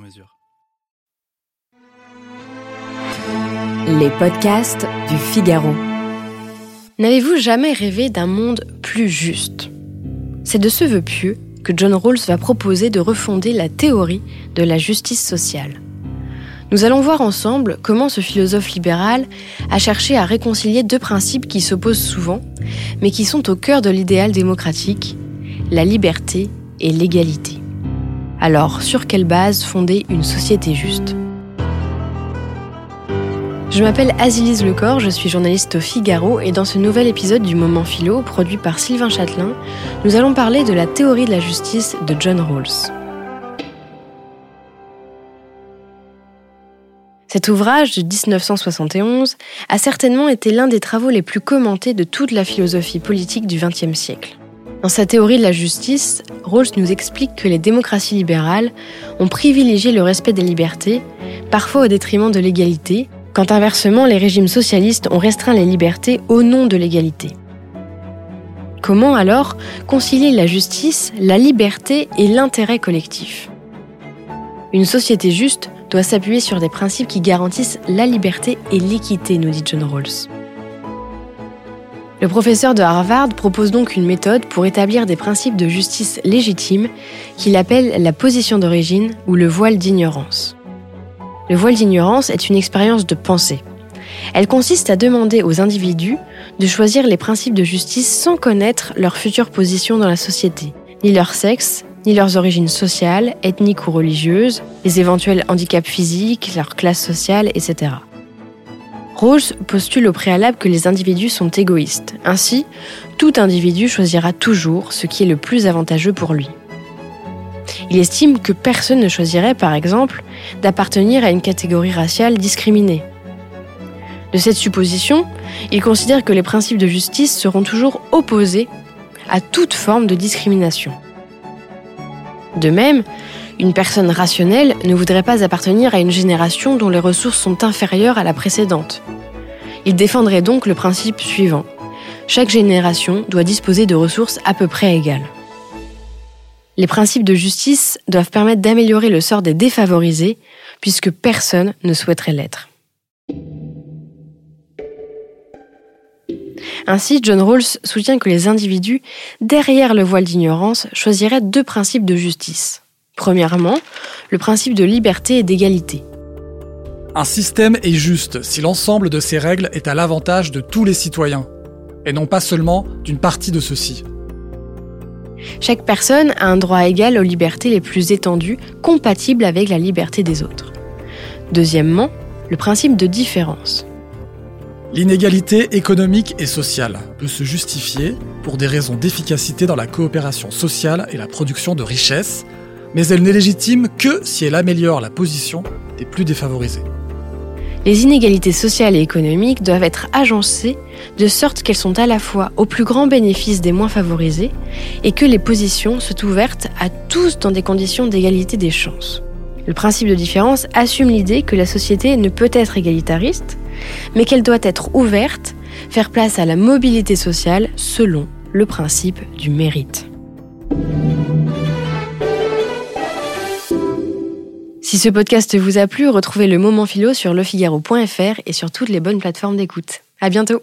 mesure. Les podcasts du Figaro. N'avez-vous jamais rêvé d'un monde plus juste? C'est de ce vœu pieux que John Rawls va proposer de refonder la théorie de la justice sociale. Nous allons voir ensemble comment ce philosophe libéral a cherché à réconcilier deux principes qui s'opposent souvent, mais qui sont au cœur de l'idéal démocratique, la liberté et l'égalité. Alors, sur quelle base fonder une société juste je m'appelle Azilise Lecor, je suis journaliste au Figaro et dans ce nouvel épisode du Moment Philo, produit par Sylvain Châtelain, nous allons parler de la théorie de la justice de John Rawls. Cet ouvrage de 1971 a certainement été l'un des travaux les plus commentés de toute la philosophie politique du XXe siècle. Dans sa théorie de la justice, Rawls nous explique que les démocraties libérales ont privilégié le respect des libertés, parfois au détriment de l'égalité, quand inversement les régimes socialistes ont restreint les libertés au nom de l'égalité. Comment alors concilier la justice, la liberté et l'intérêt collectif? Une société juste doit s'appuyer sur des principes qui garantissent la liberté et l'équité, nous dit John Rawls. Le professeur de Harvard propose donc une méthode pour établir des principes de justice légitimes qu'il appelle la position d'origine ou le voile d'ignorance. Le voile d'ignorance est une expérience de pensée. Elle consiste à demander aux individus de choisir les principes de justice sans connaître leur future position dans la société, ni leur sexe, ni leurs origines sociales, ethniques ou religieuses, les éventuels handicaps physiques, leur classe sociale, etc. Rose postule au préalable que les individus sont égoïstes. Ainsi, tout individu choisira toujours ce qui est le plus avantageux pour lui. Il estime que personne ne choisirait, par exemple, d'appartenir à une catégorie raciale discriminée. De cette supposition, il considère que les principes de justice seront toujours opposés à toute forme de discrimination. De même, une personne rationnelle ne voudrait pas appartenir à une génération dont les ressources sont inférieures à la précédente. Il défendrait donc le principe suivant. Chaque génération doit disposer de ressources à peu près égales. Les principes de justice doivent permettre d'améliorer le sort des défavorisés, puisque personne ne souhaiterait l'être. Ainsi, John Rawls soutient que les individus, derrière le voile d'ignorance, choisiraient deux principes de justice. Premièrement, le principe de liberté et d'égalité. Un système est juste si l'ensemble de ses règles est à l'avantage de tous les citoyens, et non pas seulement d'une partie de ceux-ci. Chaque personne a un droit égal aux libertés les plus étendues, compatibles avec la liberté des autres. Deuxièmement, le principe de différence. L'inégalité économique et sociale peut se justifier pour des raisons d'efficacité dans la coopération sociale et la production de richesses, mais elle n'est légitime que si elle améliore la position des plus défavorisés. Les inégalités sociales et économiques doivent être agencées de sorte qu'elles sont à la fois au plus grand bénéfice des moins favorisés et que les positions soient ouvertes à tous dans des conditions d'égalité des chances. Le principe de différence assume l'idée que la société ne peut être égalitariste, mais qu'elle doit être ouverte, faire place à la mobilité sociale selon le principe du mérite. Si ce podcast vous a plu, retrouvez le moment philo sur lefigaro.fr et sur toutes les bonnes plateformes d'écoute. À bientôt!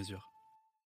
mesure.